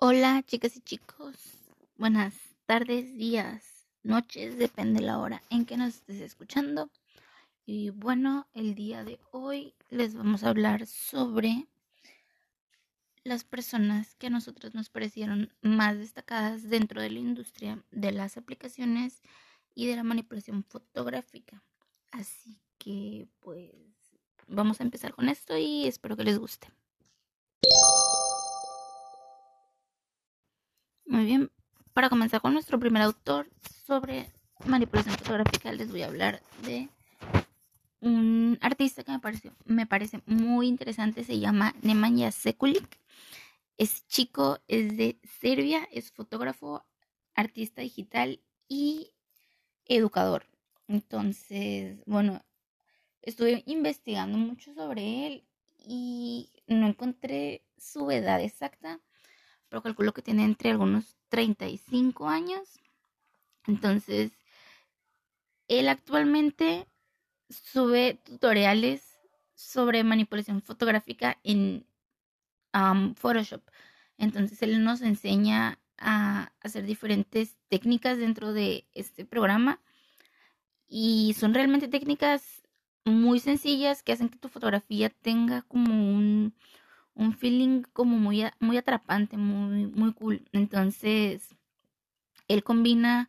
Hola chicas y chicos, buenas tardes, días, noches, depende de la hora en que nos estés escuchando. Y bueno, el día de hoy les vamos a hablar sobre las personas que a nosotros nos parecieron más destacadas dentro de la industria de las aplicaciones y de la manipulación fotográfica. Así que pues vamos a empezar con esto y espero que les guste. Muy bien, para comenzar con nuestro primer autor sobre manipulación fotográfica, les voy a hablar de un artista que me, parece, me parece muy interesante, se llama Nemanja Sekulic. Es chico, es de Serbia, es fotógrafo, artista digital y educador. Entonces, bueno, estuve investigando mucho sobre él y no encontré su edad exacta, pero calculo que tiene entre algunos 35 años. Entonces, él actualmente sube tutoriales sobre manipulación fotográfica en Photoshop. Entonces, él nos enseña a hacer diferentes técnicas dentro de este programa y son realmente técnicas muy sencillas que hacen que tu fotografía tenga como un, un feeling como muy, muy atrapante, muy, muy cool. Entonces, él combina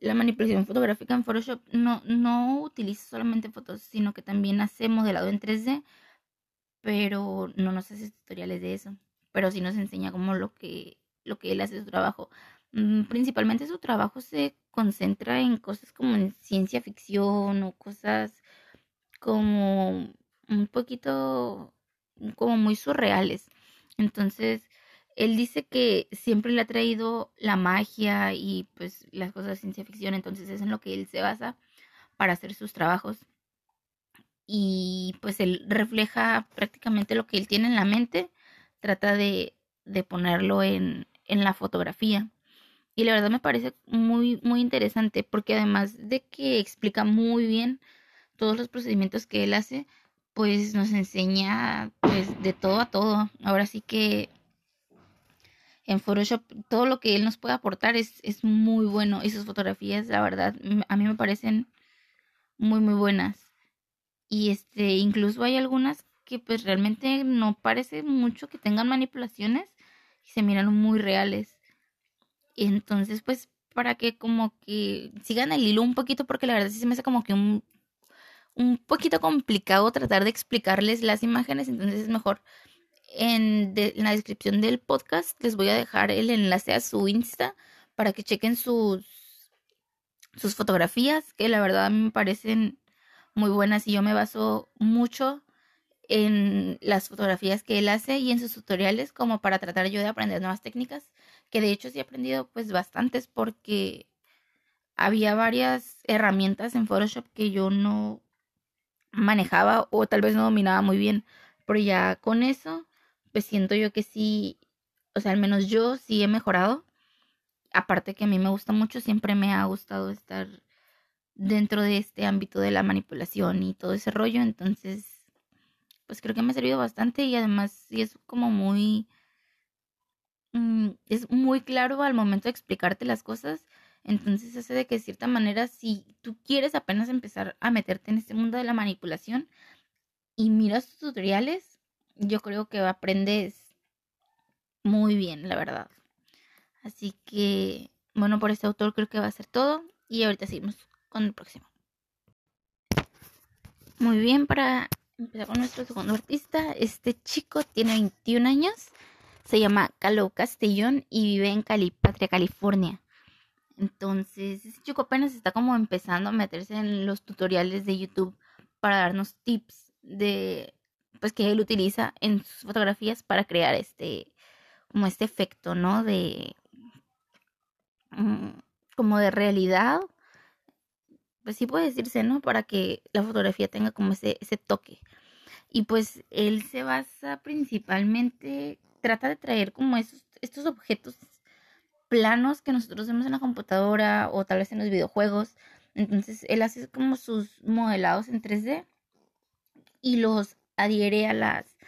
la manipulación fotográfica en Photoshop. No, no utiliza solamente fotos, sino que también hace modelado en 3D, pero no nos hace tutoriales de eso. Pero sí nos enseña como lo que, lo que él hace su trabajo. Mm, principalmente su trabajo se concentra en cosas como en ciencia ficción o cosas como un poquito como muy surreales. Entonces, él dice que siempre le ha traído la magia y pues las cosas de ciencia ficción, entonces es en lo que él se basa para hacer sus trabajos. Y pues él refleja prácticamente lo que él tiene en la mente, trata de, de ponerlo en, en la fotografía. Y la verdad me parece muy, muy interesante porque además de que explica muy bien todos los procedimientos que él hace, pues nos enseña pues de todo a todo. Ahora sí que en Photoshop todo lo que él nos puede aportar es, es muy bueno y sus fotografías, la verdad, a mí me parecen muy muy buenas. Y este, incluso hay algunas que pues realmente no parece mucho que tengan manipulaciones y se miran muy reales. Entonces, pues para que como que sigan el hilo un poquito porque la verdad sí se me hace como que un un poquito complicado tratar de explicarles las imágenes, entonces es mejor en, la descripción del podcast les voy a dejar el enlace a su Insta para que chequen sus, sus fotografías, que la verdad me parecen muy buenas y yo me baso mucho en las fotografías que él hace y en sus tutoriales como para tratar yo de aprender nuevas técnicas, que de hecho sí he aprendido pues bastantes porque había varias herramientas en Photoshop que yo no manejaba o tal vez no dominaba muy bien, pero ya con eso, pues siento yo que sí, o sea, al menos yo sí he mejorado. Aparte que a mí me gusta mucho, siempre me ha gustado estar dentro de este ámbito de la manipulación y todo ese rollo, entonces, pues creo que me ha servido bastante y además sí es como muy... Mm, es muy claro al momento de explicarte las cosas entonces hace de que de cierta manera, si tú quieres apenas empezar a meterte en este mundo de la manipulación y miras tus tutoriales, yo creo que aprendes muy bien, la verdad. Así que, bueno, por este autor creo que va a ser todo. Y ahorita seguimos con el próximo. Muy bien, para empezar con nuestro segundo artista, este chico tiene 21 años, se llama Calo Castellón y vive en Calipatria, California. Entonces, ese chico apenas está como empezando a meterse en los tutoriales de YouTube para darnos tips de pues que él utiliza en sus fotografías para crear este como este efecto, ¿no? De mm, como de realidad. Pues sí puede decirse, ¿no? Para que la fotografía tenga como ese, ese toque. Y pues él se basa principalmente, trata de traer como estos objetos planos que nosotros vemos en la computadora o tal vez en los videojuegos. Entonces él hace como sus modelados en 3D y los adhiere a las,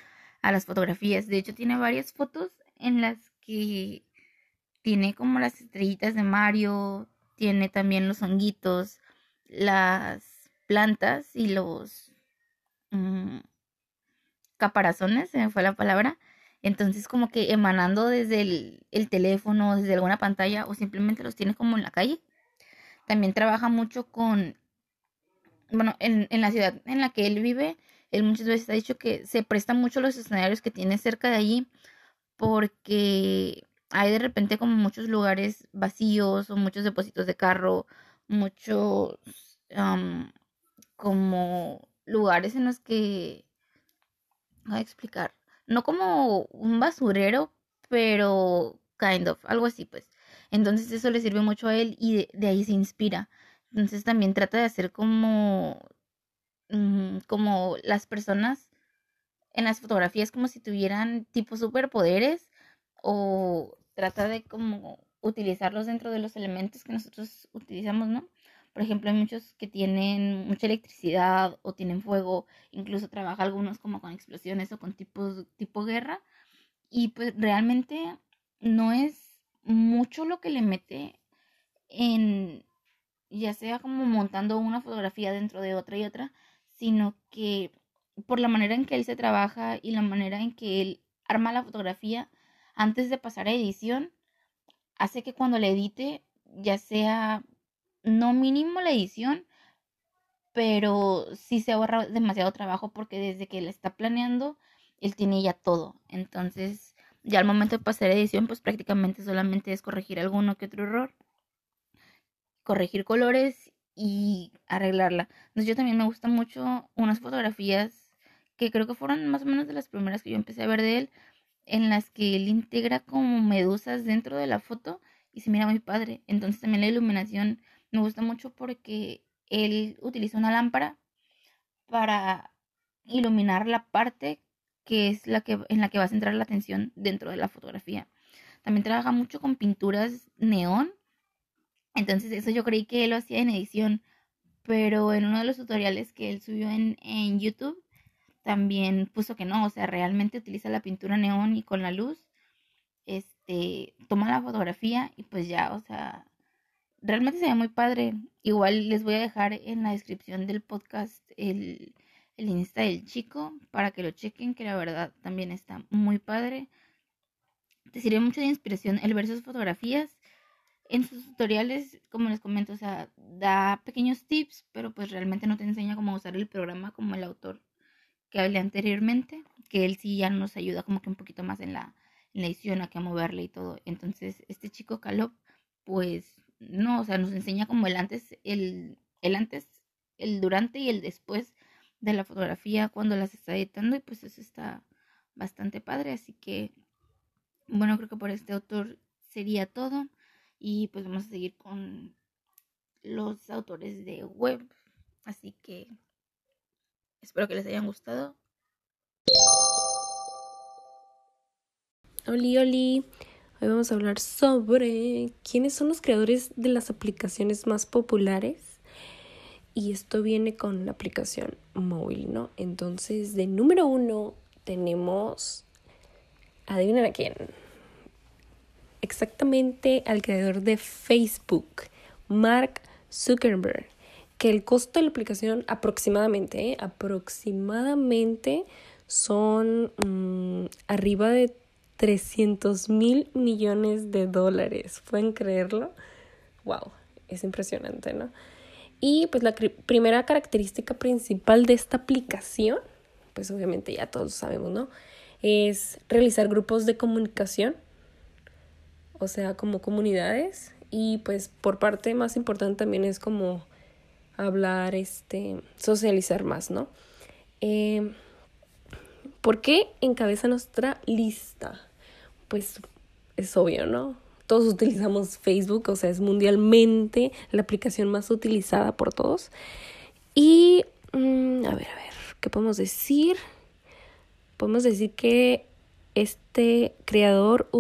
a las fotografías. De hecho tiene varias fotos en las que tiene como las estrellitas de Mario, tiene también los honguitos, las plantas y los mm, caparazones, se me fue la palabra. Entonces como que emanando desde el, el, teléfono, desde alguna pantalla o simplemente los tiene como en la calle. También trabaja mucho con, bueno, en, en la ciudad en la que él vive, él muchas veces ha dicho que se presta mucho los escenarios que tiene cerca de allí porque hay de repente como muchos lugares vacíos o muchos depósitos de carro, muchos como lugares en los que voy a explicar, no como un basurero, pero kind of, algo así pues. Entonces eso le sirve mucho a él y de, ahí se inspira. Entonces también trata de hacer como mm, como las personas en las fotografías como si tuvieran tipo superpoderes o trata de como utilizarlos dentro de los elementos que nosotros utilizamos, ¿no? Por ejemplo, hay muchos que tienen mucha electricidad o tienen fuego, incluso trabaja algunos como con explosiones o con tipos tipo guerra y pues realmente no es mucho lo que le mete en ya sea como montando una fotografía dentro de otra y otra, sino que por la manera en que él se trabaja y la manera en que él arma la fotografía antes de pasar a edición, hace que cuando le edite ya sea no mínimo la edición, pero sí se ahorra demasiado trabajo porque desde que él está planeando, él tiene ya todo. Entonces, ya al momento de pasar edición, pues prácticamente solamente es corregir alguno que otro error, corregir colores y arreglarla. Entonces, yo también me gusta mucho unas fotografías que creo que fueron más o menos de las primeras que yo empecé a ver de él, en las que él integra como medusas dentro de la foto y se mira muy padre. Entonces también la iluminación me gusta mucho porque él utiliza una lámpara para iluminar la parte que es la que en la que va a centrar la atención dentro de la fotografía. También trabaja mucho con pinturas neón. Entonces eso yo creí que él lo hacía en edición, pero en uno de los tutoriales que él subió en, en YouTube también puso que no, o sea, realmente utiliza la pintura neón y con la luz, este, toma la fotografía y pues ya, o sea, realmente se ve muy padre. Igual les voy a dejar en la descripción del podcast el, el Insta del chico para que lo chequen, que la verdad también está muy padre. Te sirve mucho de inspiración el ver sus fotografías. En sus tutoriales, como les comento, o sea, da pequeños tips, pero pues realmente no te enseña cómo usar el programa como el autor que hablé anteriormente, que él sí ya nos ayuda como que un poquito más en la, edición, a que a moverle y todo. Entonces, este chico Calop, pues no, o sea, nos enseña como el antes, el, el antes, el durante y el después de la fotografía cuando las está editando y pues eso está bastante padre. Así que, bueno, creo que por este autor sería todo y pues vamos a seguir con los autores de web. Así que Espero que les hayan gustado. Oli, oli. Hoy vamos a hablar sobre quiénes son los creadores de las aplicaciones más populares. Y esto viene con la aplicación móvil, ¿no? Entonces, de número uno tenemos. Adivinen a quién. Exactamente al creador de Facebook, Mark Zuckerberg que el costo de la aplicación aproximadamente, ¿eh? aproximadamente son mm, arriba de 300 mil millones de dólares. ¿Pueden creerlo? ¡Wow! Es impresionante, ¿no? Y pues la primera característica principal de esta aplicación, pues obviamente ya todos sabemos, ¿no? Es realizar grupos de comunicación, o sea, como comunidades. Y pues por parte más importante también es como hablar, este, socializar más, ¿no? Eh, ¿Por qué encabeza nuestra lista? Pues es obvio, ¿no? Todos utilizamos Facebook, o sea, es mundialmente la aplicación más utilizada por todos. Y, mm, a ver, a ver, ¿qué podemos decir? Podemos decir que este creador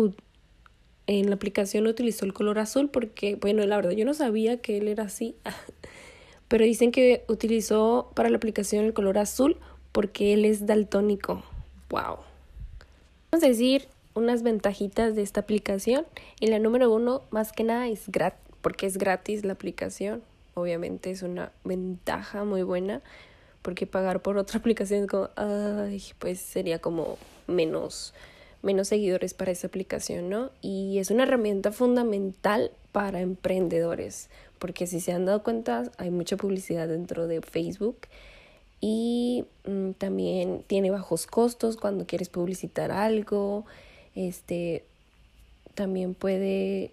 en la aplicación utilizó el color azul porque, bueno, la verdad, yo no sabía que él era así. pero dicen que utilizó para la aplicación el color azul porque él es daltónico. ¡Wow! Vamos a decir unas ventajitas de esta aplicación. Y la número uno, más que nada, es gratis, porque es gratis la aplicación. Obviamente es una ventaja muy buena, porque pagar por otra aplicación es como, ay, pues sería como menos, menos seguidores para esa aplicación, ¿no? Y es una herramienta fundamental para emprendedores, porque si se han dado cuenta, hay mucha publicidad dentro de Facebook y mm, también tiene bajos costos cuando quieres publicitar algo. Este también puede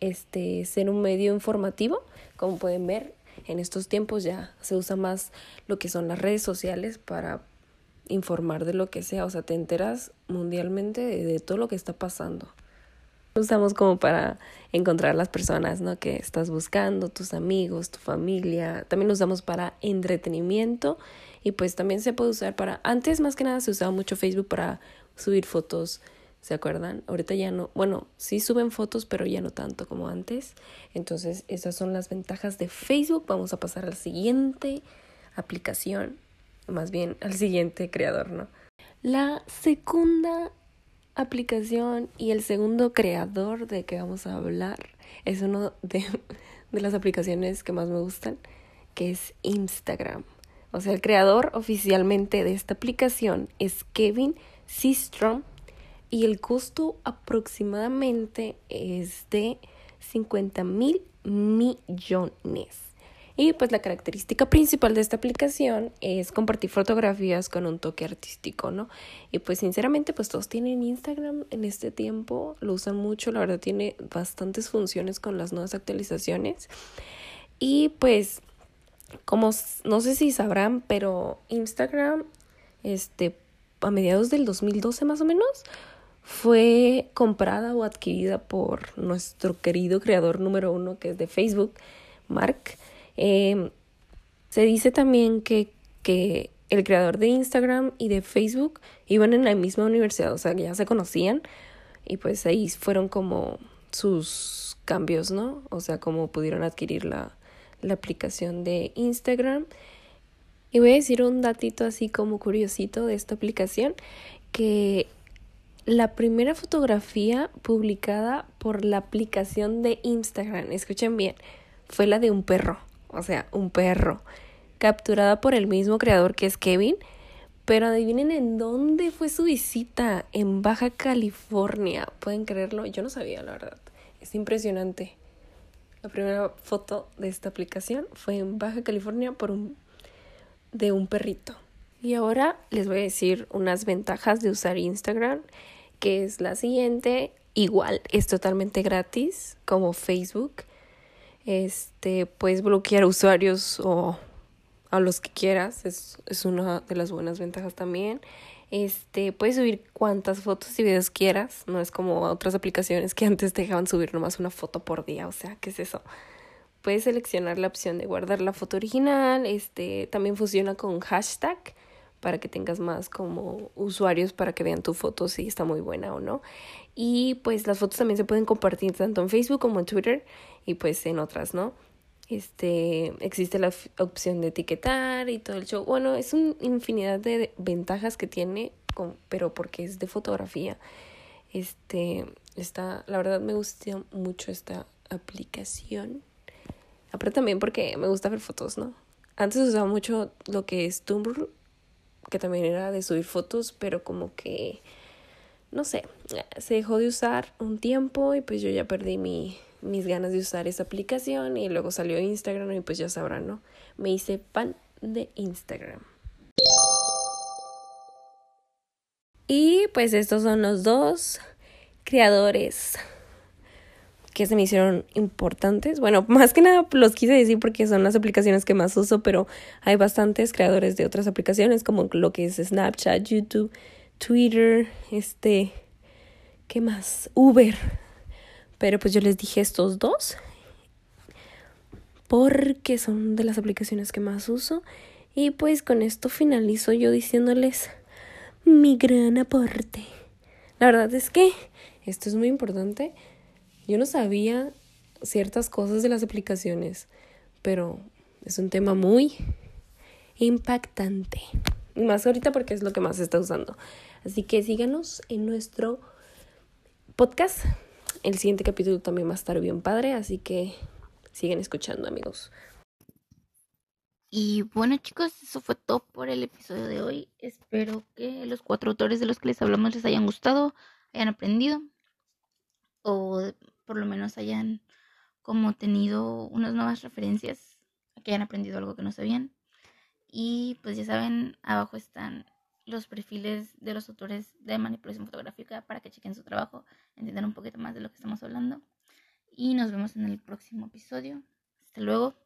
este ser un medio informativo, como pueden ver, en estos tiempos ya se usa más lo que son las redes sociales para informar de lo que sea, o sea, te enteras mundialmente de, todo lo que está pasando usamos como para encontrar las personas, ¿no? Que estás buscando, tus amigos, tu familia. También lo usamos para entretenimiento y pues también se puede usar para... Antes más que nada se usaba mucho Facebook para subir fotos, ¿se acuerdan? Ahorita ya no, bueno, sí suben fotos, pero ya no tanto como antes. Entonces, esas son las ventajas de Facebook. Vamos a pasar a la siguiente aplicación, más bien al siguiente creador, ¿no? La segunda aplicación y el segundo creador de que vamos a hablar es uno de, de las aplicaciones que más me gustan, que es Instagram. O sea, el creador oficialmente de esta aplicación es Kevin Systrom y el costo aproximadamente es de 50 mil millones. Y pues la característica principal de esta aplicación es compartir fotografías con un toque artístico, ¿no? Y pues sinceramente pues todos tienen Instagram en este tiempo, lo usan mucho, la verdad tiene bastantes funciones con las nuevas actualizaciones. Y pues como no sé si sabrán, pero Instagram este a mediados del 2012 más o menos fue comprada o adquirida por nuestro querido creador número uno que es de Facebook, Mark. Eh, se dice también que, que el creador de Instagram y de Facebook iban en la misma universidad, o sea, ya se conocían y pues ahí fueron como sus cambios, ¿no? O sea, como pudieron adquirir la, la aplicación de Instagram. Y voy a decir un datito así como curiosito de esta aplicación, que la primera fotografía publicada por la aplicación de Instagram, escuchen bien, fue la de un perro o sea, un perro, capturada por el mismo creador que es Kevin. Pero adivinen en dónde fue su visita, en Baja California. ¿Pueden creerlo? Yo no sabía, la verdad. Es impresionante. La primera foto de esta aplicación fue en Baja California por un de un perrito. Y ahora les voy a decir unas ventajas de usar Instagram, que es la siguiente. Igual es totalmente gratis, como Facebook este, puedes bloquear usuarios o a los que quieras, es, es una de las buenas ventajas también. Este, puedes subir cuantas fotos y videos quieras, no es como otras aplicaciones que antes te dejaban subir nomás una foto por día, o sea, ¿qué es eso? Puedes seleccionar la opción de guardar la foto original, este, también funciona con hashtag para que tengas más como usuarios para que vean tu foto si está muy buena o no. Y pues las fotos también se pueden compartir tanto en Facebook como en Twitter y pues en otras, ¿no? Este, existe la opción de etiquetar y todo el show. Bueno, es una infinidad de ventajas que tiene, pero porque es de fotografía. Este, está, la verdad me gusta mucho esta aplicación. Aparte también porque me gusta ver fotos, ¿no? Antes usaba mucho lo que es Tumblr, que también era de subir fotos, pero como que no sé, se dejó de usar un tiempo y pues yo ya perdí mi, mis ganas de usar esa aplicación y luego salió Instagram y pues ya sabrán, ¿no? Me hice pan de Instagram. Y pues estos son los dos creadores que se me hicieron importantes. Bueno, más que nada los quise decir porque son las aplicaciones que más uso, pero hay bastantes creadores de otras aplicaciones como lo que es Snapchat, YouTube, Twitter, este, ¿qué más? Uber. Pero pues yo les dije estos dos porque son de las aplicaciones que más uso. Y pues con esto finalizo yo diciéndoles mi gran aporte. La verdad es que esto es muy importante. Yo no sabía ciertas cosas de las aplicaciones, pero es un tema muy impactante. Más ahorita porque es lo que más se está usando. Así que síganos en nuestro podcast. El siguiente capítulo también va a estar bien padre, así que siguen escuchando, amigos. Y bueno chicos, eso fue todo por el episodio de hoy. Espero que los cuatro autores de los que les hablamos les hayan gustado, hayan aprendido o por lo menos hayan como tenido unas nuevas referencias, que hayan aprendido algo que no sabían. Y pues ya saben, abajo están los perfiles de los autores de manipulación fotográfica para que chequen su trabajo, entiendan un poquito más de lo que estamos hablando. Y nos vemos en el próximo episodio. Hasta luego.